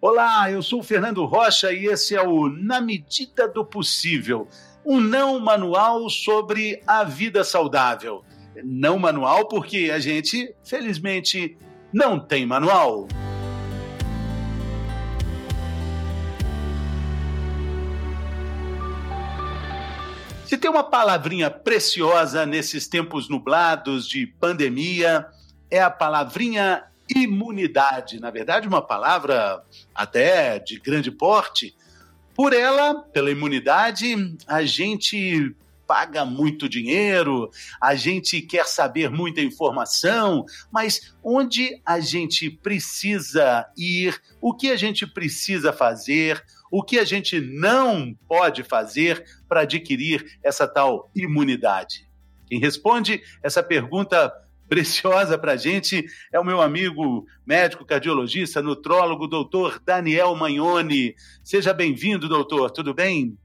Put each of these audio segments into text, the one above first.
Olá, eu sou o Fernando Rocha e esse é o Na Medida do Possível, um não manual sobre a vida saudável. Não manual porque a gente, felizmente, não tem manual. Se tem uma palavrinha preciosa nesses tempos nublados de pandemia, é a palavrinha imunidade, na verdade, uma palavra até de grande porte. Por ela, pela imunidade, a gente paga muito dinheiro, a gente quer saber muita informação, mas onde a gente precisa ir, o que a gente precisa fazer, o que a gente não pode fazer para adquirir essa tal imunidade? Quem responde essa pergunta preciosa para a gente é o meu amigo médico cardiologista, nutrólogo, doutor Daniel Magnoni. Seja bem-vindo, doutor, tudo bem?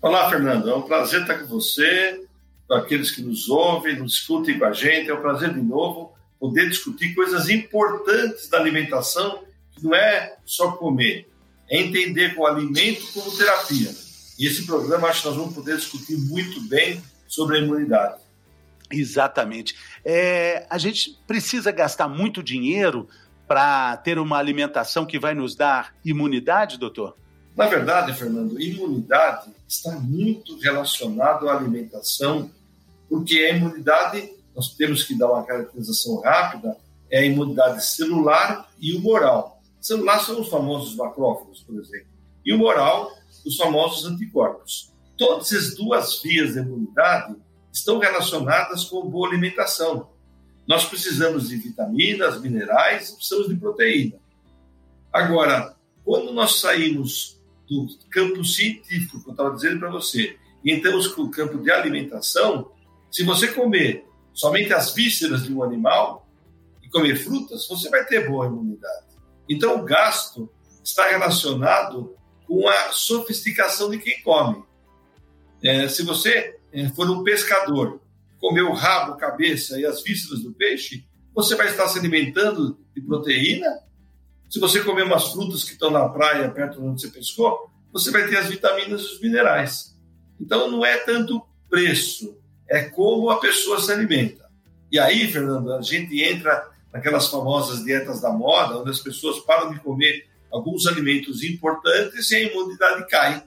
Olá, Fernando, é um prazer estar com você, com aqueles que nos ouvem, nos escutem com a gente, é um prazer de novo poder discutir coisas importantes da alimentação, que não é só comer, é entender o alimento como terapia. E esse programa acho que nós vamos poder discutir muito bem sobre a imunidade. Exatamente. É, a gente precisa gastar muito dinheiro para ter uma alimentação que vai nos dar imunidade, doutor? Na verdade, Fernando, imunidade está muito relacionado à alimentação, porque a imunidade, nós temos que dar uma caracterização rápida, é a imunidade celular e humoral. Celular são os famosos macrófagos, por exemplo, e humoral, os famosos anticorpos. Todas essas duas vias de imunidade estão relacionadas com boa alimentação. Nós precisamos de vitaminas, minerais, precisamos de proteína. Agora, quando nós saímos do campo científico, que eu estava dizendo para você, e entramos para o campo de alimentação, se você comer somente as vísceras de um animal e comer frutas, você vai ter boa imunidade. Então, o gasto está relacionado com a sofisticação de quem come. É, se você for um pescador, comer o rabo, cabeça e as vísceras do peixe, você vai estar se alimentando de proteína. Se você comer umas frutas que estão na praia, perto de onde você pescou, você vai ter as vitaminas e os minerais. Então, não é tanto preço, é como a pessoa se alimenta. E aí, Fernando, a gente entra naquelas famosas dietas da moda, onde as pessoas param de comer alguns alimentos importantes e a imunidade cai.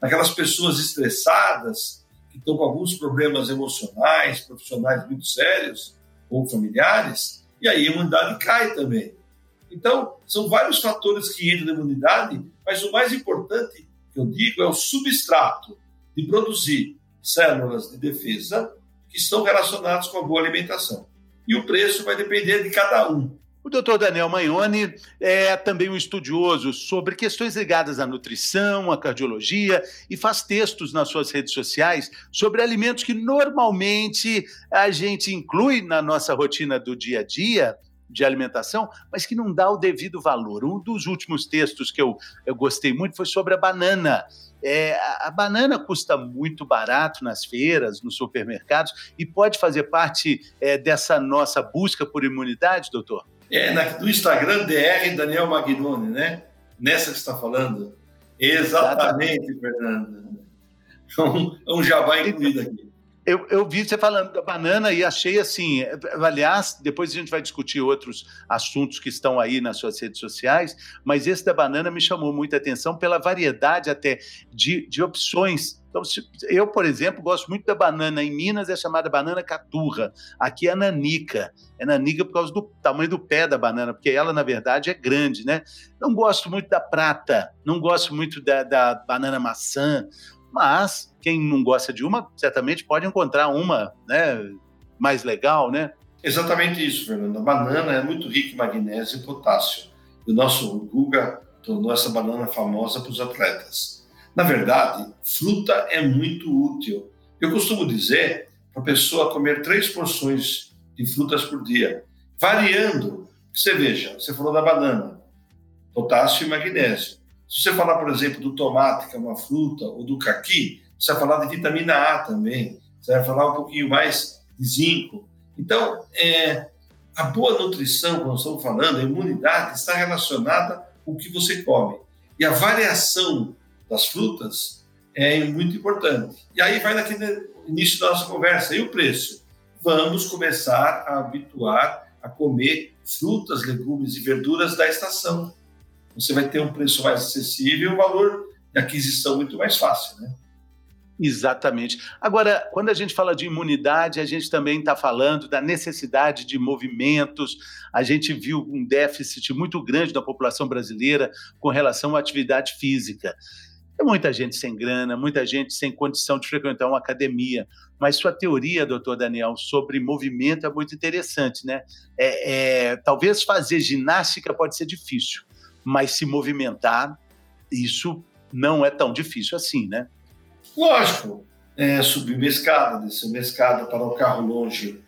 Aquelas pessoas estressadas, que estão com alguns problemas emocionais, profissionais muito sérios ou familiares, e aí a imunidade cai também. Então, são vários fatores que entram na imunidade, mas o mais importante que eu digo é o substrato de produzir células de defesa que estão relacionadas com a boa alimentação. E o preço vai depender de cada um. O doutor Daniel Magnoni é também um estudioso sobre questões ligadas à nutrição, à cardiologia e faz textos nas suas redes sociais sobre alimentos que normalmente a gente inclui na nossa rotina do dia a dia de alimentação, mas que não dá o devido valor. Um dos últimos textos que eu, eu gostei muito foi sobre a banana. É, a banana custa muito barato nas feiras, nos supermercados, e pode fazer parte é, dessa nossa busca por imunidade, doutor? É, na, do Instagram DR Daniel Magnoni, né? Nessa que você está falando. Exatamente, Exatamente. Fernando. É um, é um jabá incluído aqui. Eu, eu, vi você falando da banana e achei assim. Aliás, depois a gente vai discutir outros assuntos que estão aí nas suas redes sociais, mas esse da banana me chamou muita atenção pela variedade até de, de opções então, eu, por exemplo, gosto muito da banana. Em Minas é chamada banana caturra. Aqui é nanica. É nanica por causa do tamanho do pé da banana, porque ela, na verdade, é grande, né? Não gosto muito da prata, não gosto muito da, da banana maçã, mas quem não gosta de uma, certamente pode encontrar uma né, mais legal, né? Exatamente isso, Fernando. A banana é muito rica em magnésio e potássio. O nosso Guga tornou essa banana famosa para os atletas. Na verdade, fruta é muito útil. Eu costumo dizer para a pessoa comer três porções de frutas por dia, variando. Você veja, você falou da banana, potássio e magnésio. Se você falar, por exemplo, do tomate, que é uma fruta, ou do caqui, você vai falar de vitamina A também. Você vai falar um pouquinho mais de zinco. Então, é, a boa nutrição, como estamos falando, a imunidade, está relacionada o que você come. E a variação das frutas é muito importante. E aí vai naquele início da nossa conversa, e o preço? Vamos começar a habituar a comer frutas, legumes e verduras da estação. Você vai ter um preço mais acessível e um valor de aquisição muito mais fácil, né? Exatamente. Agora, quando a gente fala de imunidade, a gente também está falando da necessidade de movimentos. A gente viu um déficit muito grande da população brasileira com relação à atividade física. É muita gente sem grana, muita gente sem condição de frequentar uma academia. Mas sua teoria, doutor Daniel, sobre movimento é muito interessante, né? É, é, talvez fazer ginástica pode ser difícil, mas se movimentar, isso não é tão difícil assim, né? Lógico, é, subir uma escada, descer uma escada, parar o carro longe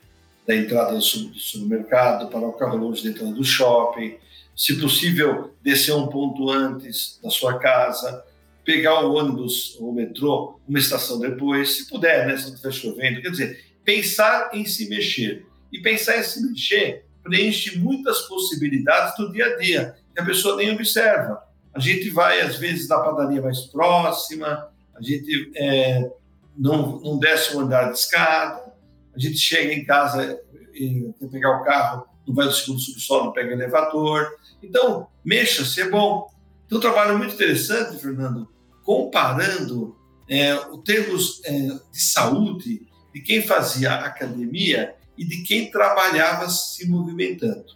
da entrada do supermercado, parar o carro longe da entrada do shopping, se possível, descer um ponto antes da sua casa, pegar o ônibus ou o metrô uma estação depois, se puder, né, se não estiver chovendo. Quer dizer, pensar em se mexer. E pensar em se mexer preenche muitas possibilidades do dia a dia, que a pessoa nem observa. A gente vai, às vezes, na padaria mais próxima, a gente é, não, não desce um andar de escada, a gente chega em casa e quer pegar o carro, não vai do segundo subsolo, não pega elevador. Então, mexa-se, é bom. Então, um trabalho muito interessante, Fernando, comparando é, os termos é, de saúde de quem fazia academia e de quem trabalhava se movimentando.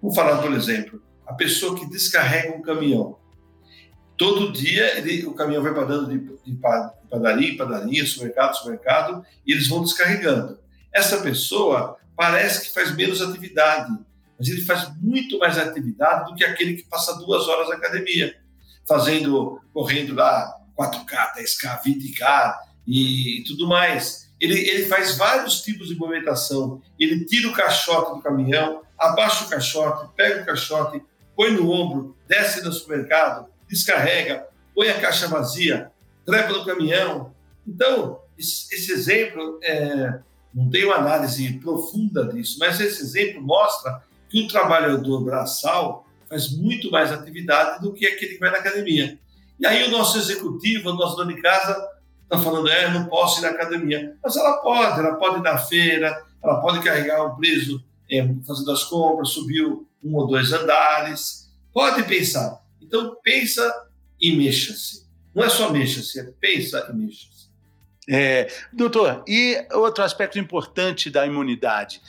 Vamos falar, por exemplo, a pessoa que descarrega um caminhão. Todo dia ele, o caminhão vai parando de, de padaria em padaria, supermercado, supermercado, e eles vão descarregando. Essa pessoa parece que faz menos atividade, mas ele faz muito mais atividade do que aquele que passa duas horas na academia, fazendo, correndo lá 4K, 10K, 20K e, tudo mais. Ele, ele faz vários tipos de movimentação. Ele tira o caixote do caminhão, abaixa o caixote, pega o caixote, põe no ombro, desce no supermercado, descarrega, põe a caixa vazia, trepa no caminhão. Então, esse, exemplo, é, não tem uma análise profunda disso, mas esse exemplo mostra que o trabalhador braçal faz muito mais atividade do que aquele que vai na academia. E aí o nosso executivo, o nosso dono de casa, está falando, é, não posso ir na academia. Mas ela pode, ela pode ir na feira, ela pode carregar um preso fazendo as compras, subir um ou dois andares. Pode pensar. Então, pensa e mexa-se. Não é só mexa-se, é pensa e mexa-se. É, doutor, e outro aspecto importante da imunidade,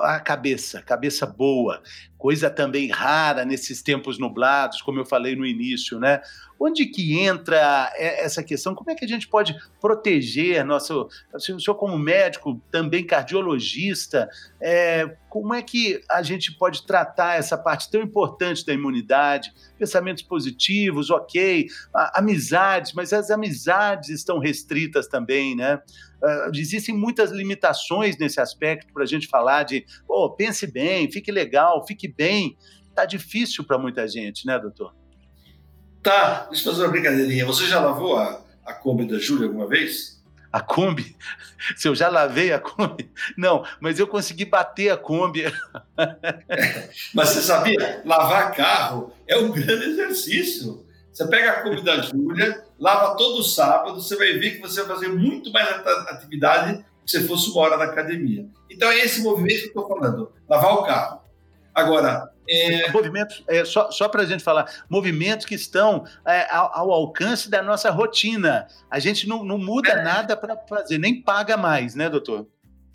a cabeça, cabeça boa, coisa também rara nesses tempos nublados, como eu falei no início, né? Onde que entra essa questão? Como é que a gente pode proteger nosso. O senhor, como médico, também cardiologista, é, como é que a gente pode tratar essa parte tão importante da imunidade? Pensamentos positivos, ok, amizades, mas as amizades estão restritas também, né? Uh, existem muitas limitações nesse aspecto para a gente falar de, oh, pense bem, fique legal, fique bem. Tá difícil para muita gente, né, doutor? Tá, deixa eu fazer uma brincadeirinha. Você já lavou a, a Kombi da Júlia alguma vez? A Kombi? Se eu já lavei a Kombi? Não, mas eu consegui bater a Kombi. mas você sabia? Lavar carro é um grande exercício. Você pega a Kombi da Júlia, lava todo sábado, você vai ver que você vai fazer muito mais atividade que se fosse uma hora na academia. Então é esse movimento que eu estou falando, lavar o carro. Agora, é... Movimentos, é, só, só para a gente falar, movimentos que estão é, ao, ao, alcance da nossa rotina. A gente não, não muda é. nada para fazer, nem paga mais, né, doutor?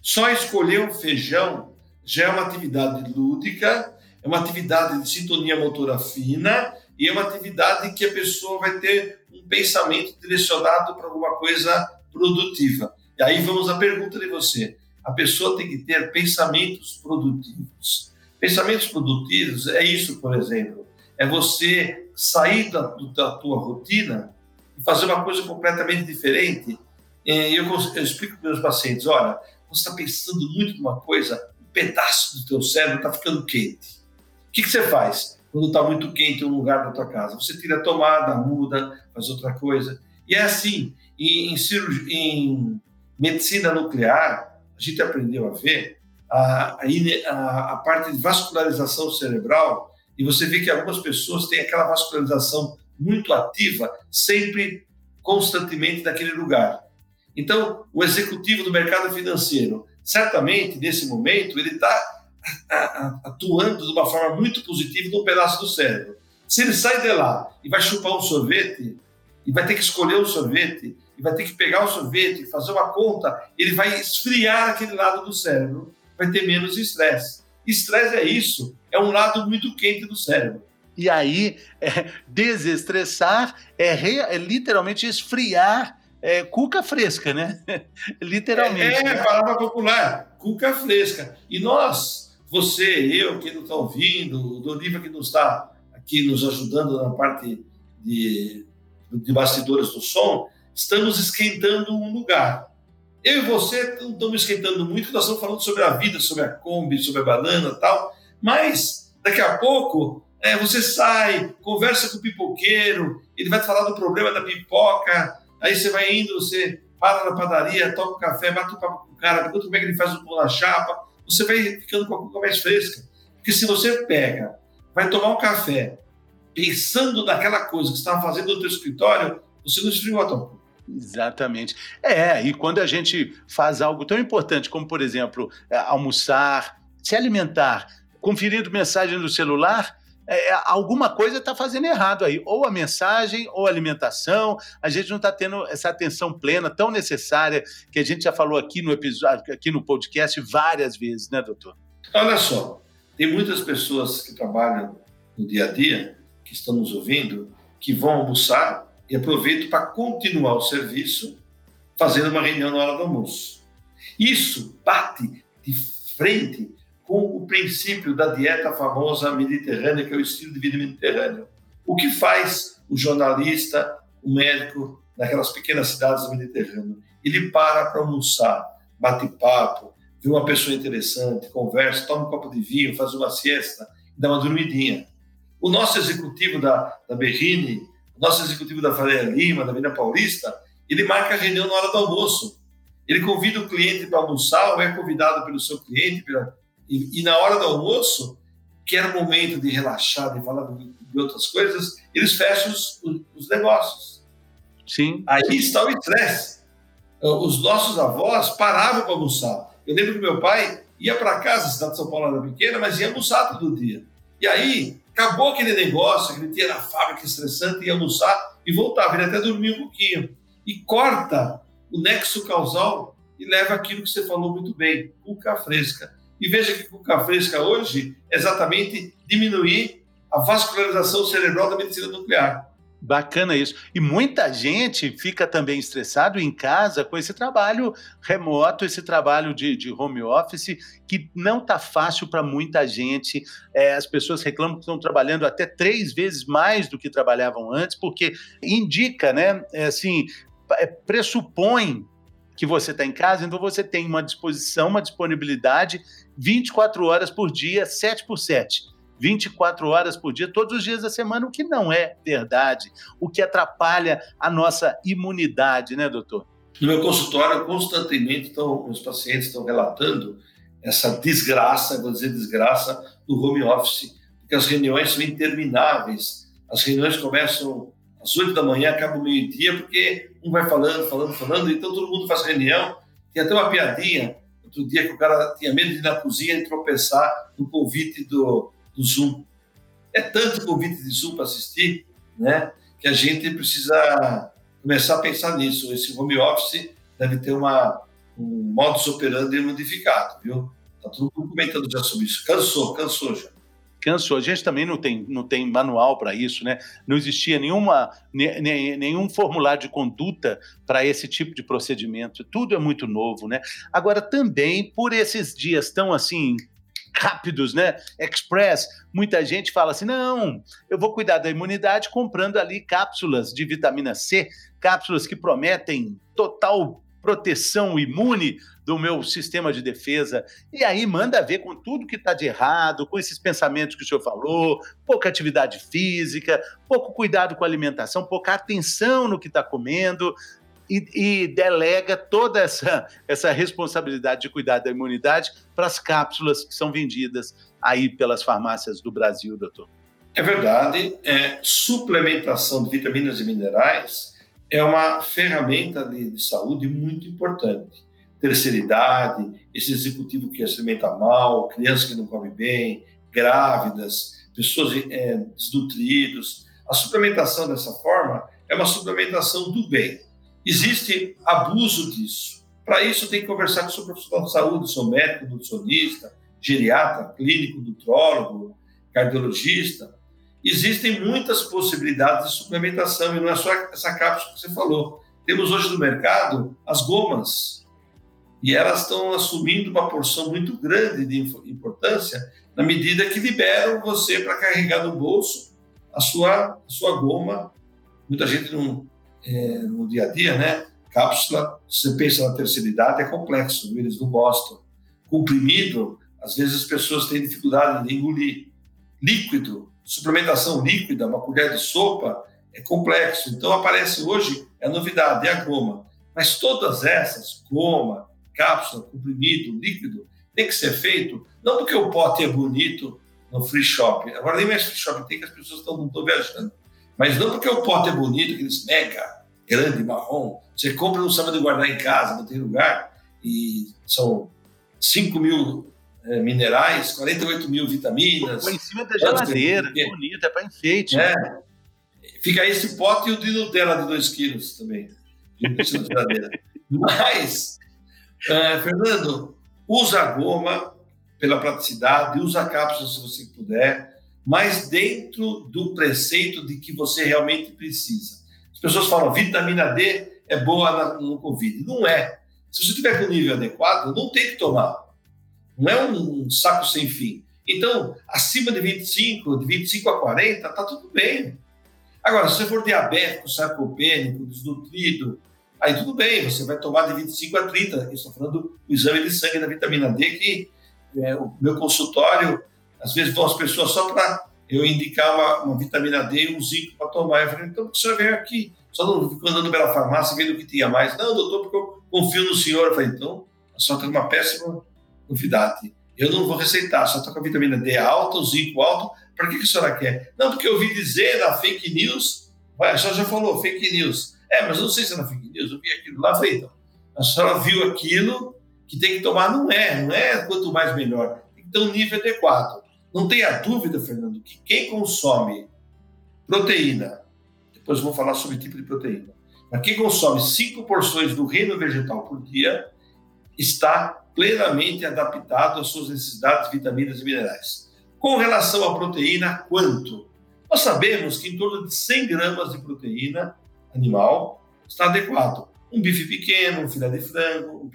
Só escolher um feijão já é uma atividade lúdica, é uma atividade de sintonia motora fina e é uma atividade que a pessoa vai ter um pensamento direcionado para alguma coisa produtiva. E aí vamos à pergunta de você. A pessoa tem que ter pensamentos produtivos. Pensamentos produtivos é isso, por exemplo, é você sair da, da tua rotina e fazer uma coisa completamente diferente. Eu, eu explico para meus pacientes, olha, você está pensando muito numa coisa, um pedaço do teu cérebro está ficando quente. O que, que você faz quando está muito quente um lugar da tua casa? Você tira a tomada, muda, faz outra coisa. E é assim, em, em, em medicina nuclear, a gente aprendeu a ver a, a, a parte de vascularização cerebral e você vê que algumas pessoas têm aquela vascularização muito ativa, sempre constantemente naquele lugar. Então, o executivo do mercado financeiro, certamente, nesse momento, ele está atuando de uma forma muito positiva num pedaço do cérebro. Se ele sai de lá e vai chupar um sorvete, e vai ter que escolher um sorvete, vai ter que pegar o sorvete, fazer uma conta, ele vai esfriar aquele lado do cérebro, vai ter menos estresse. Estresse é isso, é um lado muito quente do cérebro. E aí, é, desestressar é, re, é, literalmente esfriar é, cuca fresca, né? literalmente. É, né? palavra popular, cuca fresca. E nós, você, eu que não está ouvindo, o Doriva que não está aqui nos ajudando na parte de, de bastidores do som, estamos esquentando um lugar. Eu e você não estamos esquentando muito, nós estamos falando sobre a vida, sobre a Kombi, sobre a banana tal, mas daqui a pouco é, você sai, conversa com o pipoqueiro, ele vai te falar do problema da pipoca, aí você vai indo, você para na padaria, toma um café, bate o papo com o cara, pergunta como é que ele faz o pão na chapa, você vai ficando com a cuca mais fresca. Porque se você pega, vai tomar um café, pensando naquela coisa que você estava fazendo no seu escritório, você não esfriou a tua Exatamente. É, e quando a gente faz algo tão importante como, por exemplo, é, almoçar, se alimentar, conferindo mensagem no celular, é, é alguma coisa está fazendo errado aí. Ou a mensagem, ou a alimentação. A gente não está tendo essa atenção plena tão necessária que a gente já falou aqui no episódio, aqui no podcast várias vezes, né, doutor? Olha só, tem muitas pessoas que trabalham no dia a dia, que estão nos ouvindo, que vão almoçar e aproveitam para continuar o serviço fazendo uma reunião na hora do almoço. Isso bate de frente com o princípio da dieta famosa mediterrânea, que é o estilo de vida mediterrâneo. O que faz o jornalista, o médico, naquelas pequenas cidades do Mediterrâneo? Ele para para almoçar, bate papo, vê uma pessoa interessante, conversa, toma um copo de vinho, faz uma siesta dá uma dormidinha. O nosso executivo da, da Berrine, o nosso executivo da Faria Lima, da Avenida Paulista, ele marca a reunião na hora do almoço. Ele convida o cliente para almoçar ou é convidado pelo seu cliente, pela, e, e, na hora do almoço, que era o momento de relaxar, de falar de, de outras coisas, eles fecham os, os, negócios. Sim. Aí está o estresse. Os nossos avós paravam para almoçar. Eu lembro que meu pai ia para casa, a cidade de São Paulo era pequena, mas ia almoçar todo dia. E aí, acabou aquele negócio, aquele dia na fábrica estressante, ia almoçar e voltava. Ele até dormia um pouquinho. E corta o nexo causal e leva aquilo que você falou muito bem, cuca fresca. E veja que cuca fresca hoje é exatamente diminuir a vascularização cerebral da medicina nuclear. Bacana isso. E muita gente fica também estressado em casa com esse trabalho remoto, esse trabalho de, de home office, que não está fácil para muita gente. É, as pessoas reclamam que estão trabalhando até três vezes mais do que trabalhavam antes, porque indica, né? É, assim, é, pressupõe que você está em casa, então você tem uma disposição, uma disponibilidade 24 horas por dia, 7 por 7. 24 horas por dia, todos os dias da semana, o que não é verdade, o que atrapalha a nossa imunidade, né, doutor? No meu consultório, constantemente estão, os pacientes estão relatando essa desgraça, vou dizer desgraça, do home office, porque as reuniões são intermináveis. As reuniões começam às 8 da manhã, acabam meio-dia, porque um vai falando, falando, falando, então todo mundo faz reunião. Tem até uma piadinha, outro dia que o cara tinha medo de ir na cozinha e tropeçar no convite do, do Zoom. É tanto convite de Zoom para assistir, né, que a gente precisa começar a pensar nisso. Esse home office deve ter uma, um modus operandi modificado, viu? Está todo mundo comentando já sobre isso. Cansou, cansou já cansou. A gente também não tem, não tem manual para isso, né? Não existia nenhuma, nenhum formulário de conduta para esse tipo de procedimento. Tudo é muito novo, né? Agora, também, por esses dias tão assim rápidos, né? Express, muita gente fala assim: não, eu vou cuidar da imunidade comprando ali cápsulas de vitamina C, cápsulas que prometem total proteção imune do meu sistema de defesa. E aí manda ver com tudo que está de errado, com esses pensamentos que o senhor falou, pouca atividade física, pouco cuidado com a alimentação, pouca atenção no que está comendo. E, e, delega toda essa, essa responsabilidade de cuidar da imunidade para as cápsulas que são vendidas aí pelas farmácias do Brasil, doutor. É verdade. É, suplementação de vitaminas e minerais é uma ferramenta de, de saúde muito importante. Terceira idade, esse executivo que se alimenta mal, crianças que não comem bem, grávidas, pessoas é, desnutridos. A suplementação dessa forma é uma suplementação do bem. Existe abuso disso. Para isso, tem que conversar com o seu profissional de saúde, seu médico, nutricionista, geriatra, clínico, nutrólogo, cardiologista. Existem muitas possibilidades de suplementação e não é só essa cápsula que você falou. Temos hoje no mercado as gomas e elas estão assumindo uma porção muito grande de importância na medida que liberam você para carregar no bolso a sua, a sua goma. Muita gente não, é, no dia a dia, né? Cápsula, se você pensa na terceira idade, é complexo, eles não gostam. Comprimido, às vezes as pessoas têm dificuldade de engolir. Líquido, suplementação líquida, uma colher de sopa, é complexo. Então aparece hoje, é a novidade, é a goma. Mas todas essas, goma, cápsula, comprimido, líquido, tem que ser feito, não porque o pote é bonito no free shop. Agora nem mais free shop tem que as pessoas estão, não estão viajando. Mas não porque o pote é bonito, aqueles mega, grande, marrom. Você compra, não sabe de guardar em casa, não tem lugar. E são 5 mil é, minerais, 48 mil vitaminas. Põe em cima da geladeira, que... bonito, é para enfeite. É. Fica esse pote e o de Nutella de 2 quilos também. Mas, é, Fernando, usa a goma pela praticidade, usa a cápsula se você puder, mas dentro do preceito de que você realmente precisa. As pessoas falam, vitamina D é boa no Covid. Não é. Se você tiver com o nível adequado, não tem que tomar. Não é um saco sem fim. Então, acima de 25, de 25 a 40, tá tudo bem. Agora, se você for diabético, sarcopênico, desnutrido, aí tudo bem, você vai tomar de 25 a 30. Eu estou falando do exame de sangue da vitamina D, que é, o meu consultório, às vezes vão as pessoas só para eu indicar uma, uma, vitamina D e um zinco para tomar. Eu falei, então o senhor veio aqui, só não ficou andando pela farmácia vendo o que tinha mais. Não, doutor, porque eu confio no senhor. Eu falei, então, a senhora tem uma péssima novidade. Eu não vou receitar, só estou com a vitamina D alta, o zinco alto. Para que, que a senhora quer? Não, porque eu ouvi dizer na fake news, a senhora já falou, fake news. É, mas eu não sei se é na fake news, eu vi aquilo lá, falei, então, a senhora viu aquilo que tem que tomar, não é, não é quanto mais melhor, tem que ter um nível adequado. Não tenha dúvida, Fernando, que quem consome proteína, depois vou falar sobre tipo de proteína, mas quem consome cinco porções do reino vegetal por dia está plenamente adaptado às suas necessidades de vitaminas e minerais. Com relação à proteína, quanto? Nós sabemos que em torno de 100 gramas de proteína animal está adequado. Um bife pequeno, um filé de frango, um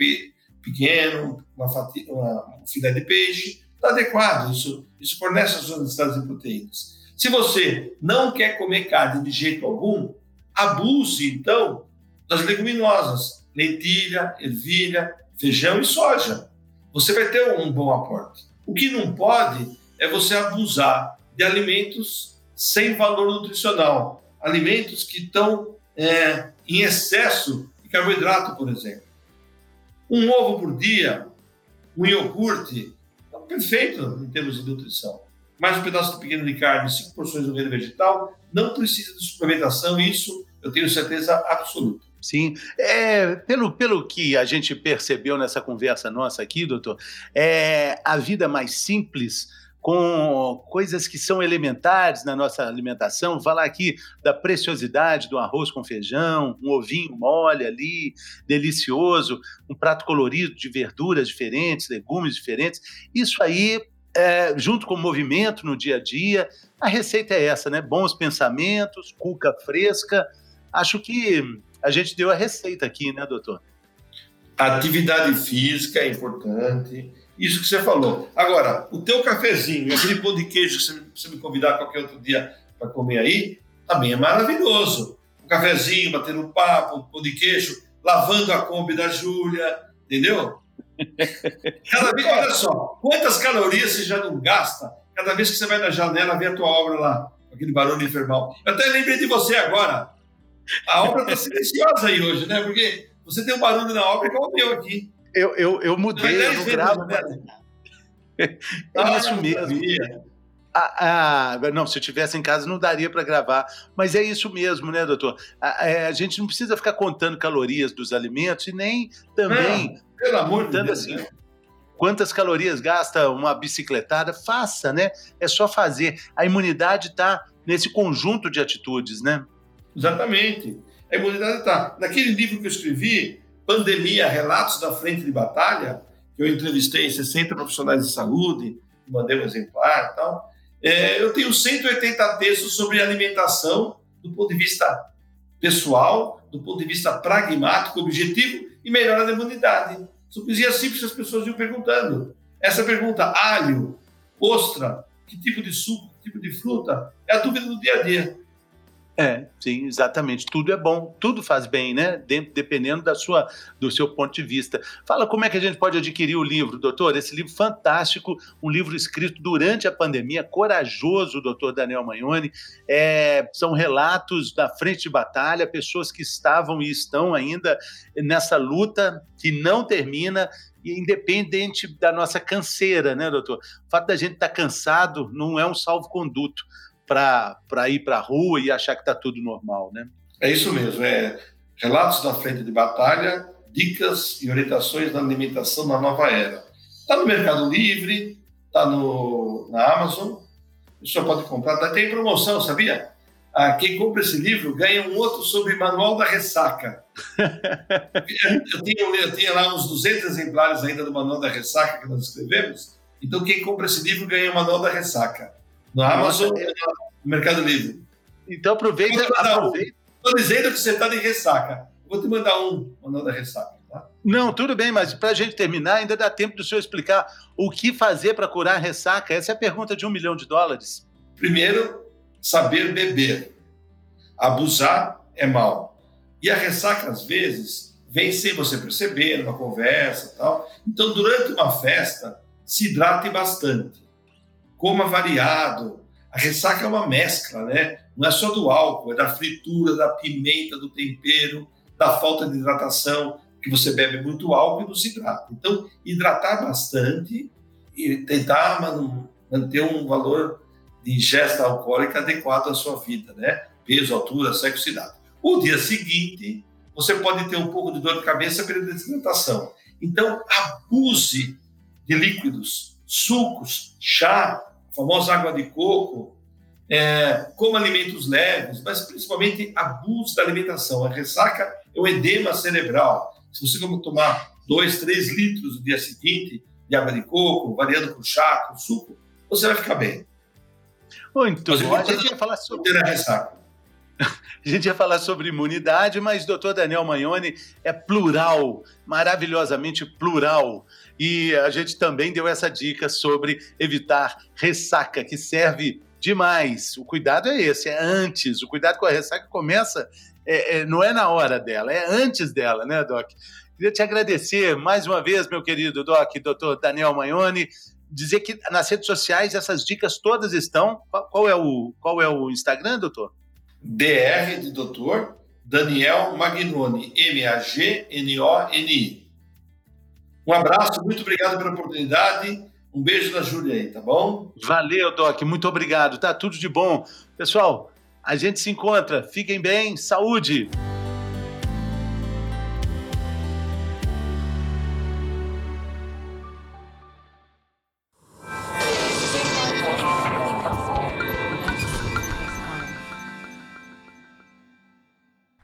pequeno, uma, fatia, uma, um filé de peixe, está adequado. Isso, isso fornece as suas necessidades de proteínas. Se você não quer comer carne de jeito algum, abuse então das leguminosas, lentilha, ervilha, feijão e soja. Você vai ter um bom aporte. O que não pode é você abusar de alimentos sem valor nutricional, alimentos que estão é, em excesso de carboidrato, por exemplo. Um ovo por dia, um iogurte, perfeito em termos de nutrição. Mais um pedaço pequeno de carne, cinco porções de reino vegetal, não precisa de suplementação, isso eu tenho certeza absoluta. Sim, é, pelo, pelo que a gente percebeu nessa conversa nossa aqui, doutor, é, a vida mais simples com coisas que são elementares na nossa alimentação. Falar aqui da preciosidade do arroz com feijão, um ovinho mole ali, delicioso, um prato colorido de verduras diferentes, legumes diferentes. Isso aí, é, junto com o movimento no dia a dia, a receita é essa, né? Bons pensamentos, cuca fresca. Acho que a gente deu a receita aqui, né, doutor? Atividade física é importante isso que você falou. Agora, o teu cafezinho, aquele pão de queijo que você, você me convidar qualquer outro dia para comer aí, também é maravilhoso. Um cafezinho, batendo um papo, um pão de queijo, lavando a Kombi da Júlia, entendeu? Cada vez, olha só, quantas calorias você já não gasta cada vez que você vai na janela ver a tua obra lá, aquele barulho infernal. Eu até lembrei de você agora. A obra está silenciosa aí hoje, né? Porque você tem um barulho na obra igual o meu aqui eu, eu, eu mudei, eu não gravo. Né? É ah, isso mesmo. Ah, ah, não, se eu tivesse em casa não daria para gravar. Mas é isso mesmo, né, doutor? A, é, a, gente não precisa ficar contando calorias dos alimentos e nem também. Não, pelo amor de Deus. Assim, né? Quantas calorias gasta uma bicicletada? Faça, né? É só fazer. A imunidade está nesse conjunto de atitudes, né? Exatamente. A imunidade está. Naquele livro que eu escrevi, Pandemia, Relatos da Frente de Batalha, que eu entrevistei 60 profissionais de saúde, mandei um exemplar e tal, é, eu tenho 180 textos sobre alimentação do ponto de vista pessoal, do ponto de vista pragmático, objetivo e melhora da imunidade. São coisinhas simples que as pessoas iam perguntando. Essa pergunta, alho, ostra, que tipo de suco, que tipo de fruta, é a dúvida do dia a dia. É, sim, exatamente. Tudo é bom, tudo faz bem, né? dependendo da sua, do seu ponto de vista. Fala como é que a gente pode adquirir o livro, doutor. Esse livro fantástico, um livro escrito durante a pandemia, corajoso, doutor Daniel Magnoni. É, são relatos da frente de batalha, pessoas que estavam e estão ainda nessa luta que não termina independente da nossa canseira, né, doutor? O fato da gente estar tá cansado não é um salvo-conduto para ir para a rua e achar que está tudo normal, né? É isso mesmo, é relatos da frente de batalha, dicas e orientações da alimentação na nova era. Está no Mercado Livre, está na Amazon, o pessoa pode comprar, tá, tem promoção, sabia? Ah, quem compra esse livro ganha um outro sobre Manual da Ressaca. eu, tinha, eu tinha lá uns 200 exemplares ainda do Manual da Ressaca que nós escrevemos, então quem compra esse livro ganha o Manual da Ressaca. No Amazon e no Mercado Livre. Então aproveita. Estou dizendo que você está de ressaca. Vou te mandar um mandando da ressaca. Tá? Não, tudo bem, mas para a gente terminar, ainda dá tempo do senhor explicar o que fazer para curar a ressaca. Essa é a pergunta de um milhão de dólares. Primeiro, saber beber. Abusar é mal. E a ressaca, às vezes, vem sem você perceber, numa conversa tal. Então, durante uma festa, se hidrate bastante coma variado. A ressaca é uma mescla, né? Não é só do álcool, é da fritura, da pimenta, do tempero, da falta de hidratação, que você bebe muito álcool e não se hidrata. Então, hidratar bastante e tentar manter um valor de ingesta alcoólica adequado à sua vida, né? Peso, altura, sexo idade. O dia seguinte, você pode ter um pouco de dor de cabeça pela desidratação. Então, abuse de líquidos sucos, chá, a famosa água de coco, é, como alimentos leves, mas principalmente abuso da alimentação. A ressaca é o edema cerebral. Se você tomar dois, três litros no dia seguinte de água de coco, variando com chá, com suco, você vai ficar bem. Muito bom. A gente ia falar sobre a ressaca. A gente ia falar sobre imunidade, mas doutor Daniel Magnoni é plural, maravilhosamente plural. E a gente também deu essa dica sobre evitar ressaca, que serve demais. O cuidado é esse, é antes. O cuidado com a ressaca começa, é, é, não é na hora dela, é antes dela, né, Doc? Queria te agradecer mais uma vez, meu querido Doc, doutor Daniel Magnoni. Dizer que nas redes sociais essas dicas todas estão. Qual é o, qual é o Instagram, doutor? DR de doutor Daniel Magnoni, M-A-G-N-O-N-I. Um abraço, muito obrigado pela oportunidade. Um beijo da Júlia aí, tá bom? Valeu, Doc, muito obrigado. Tá tudo de bom. Pessoal, a gente se encontra. Fiquem bem, saúde!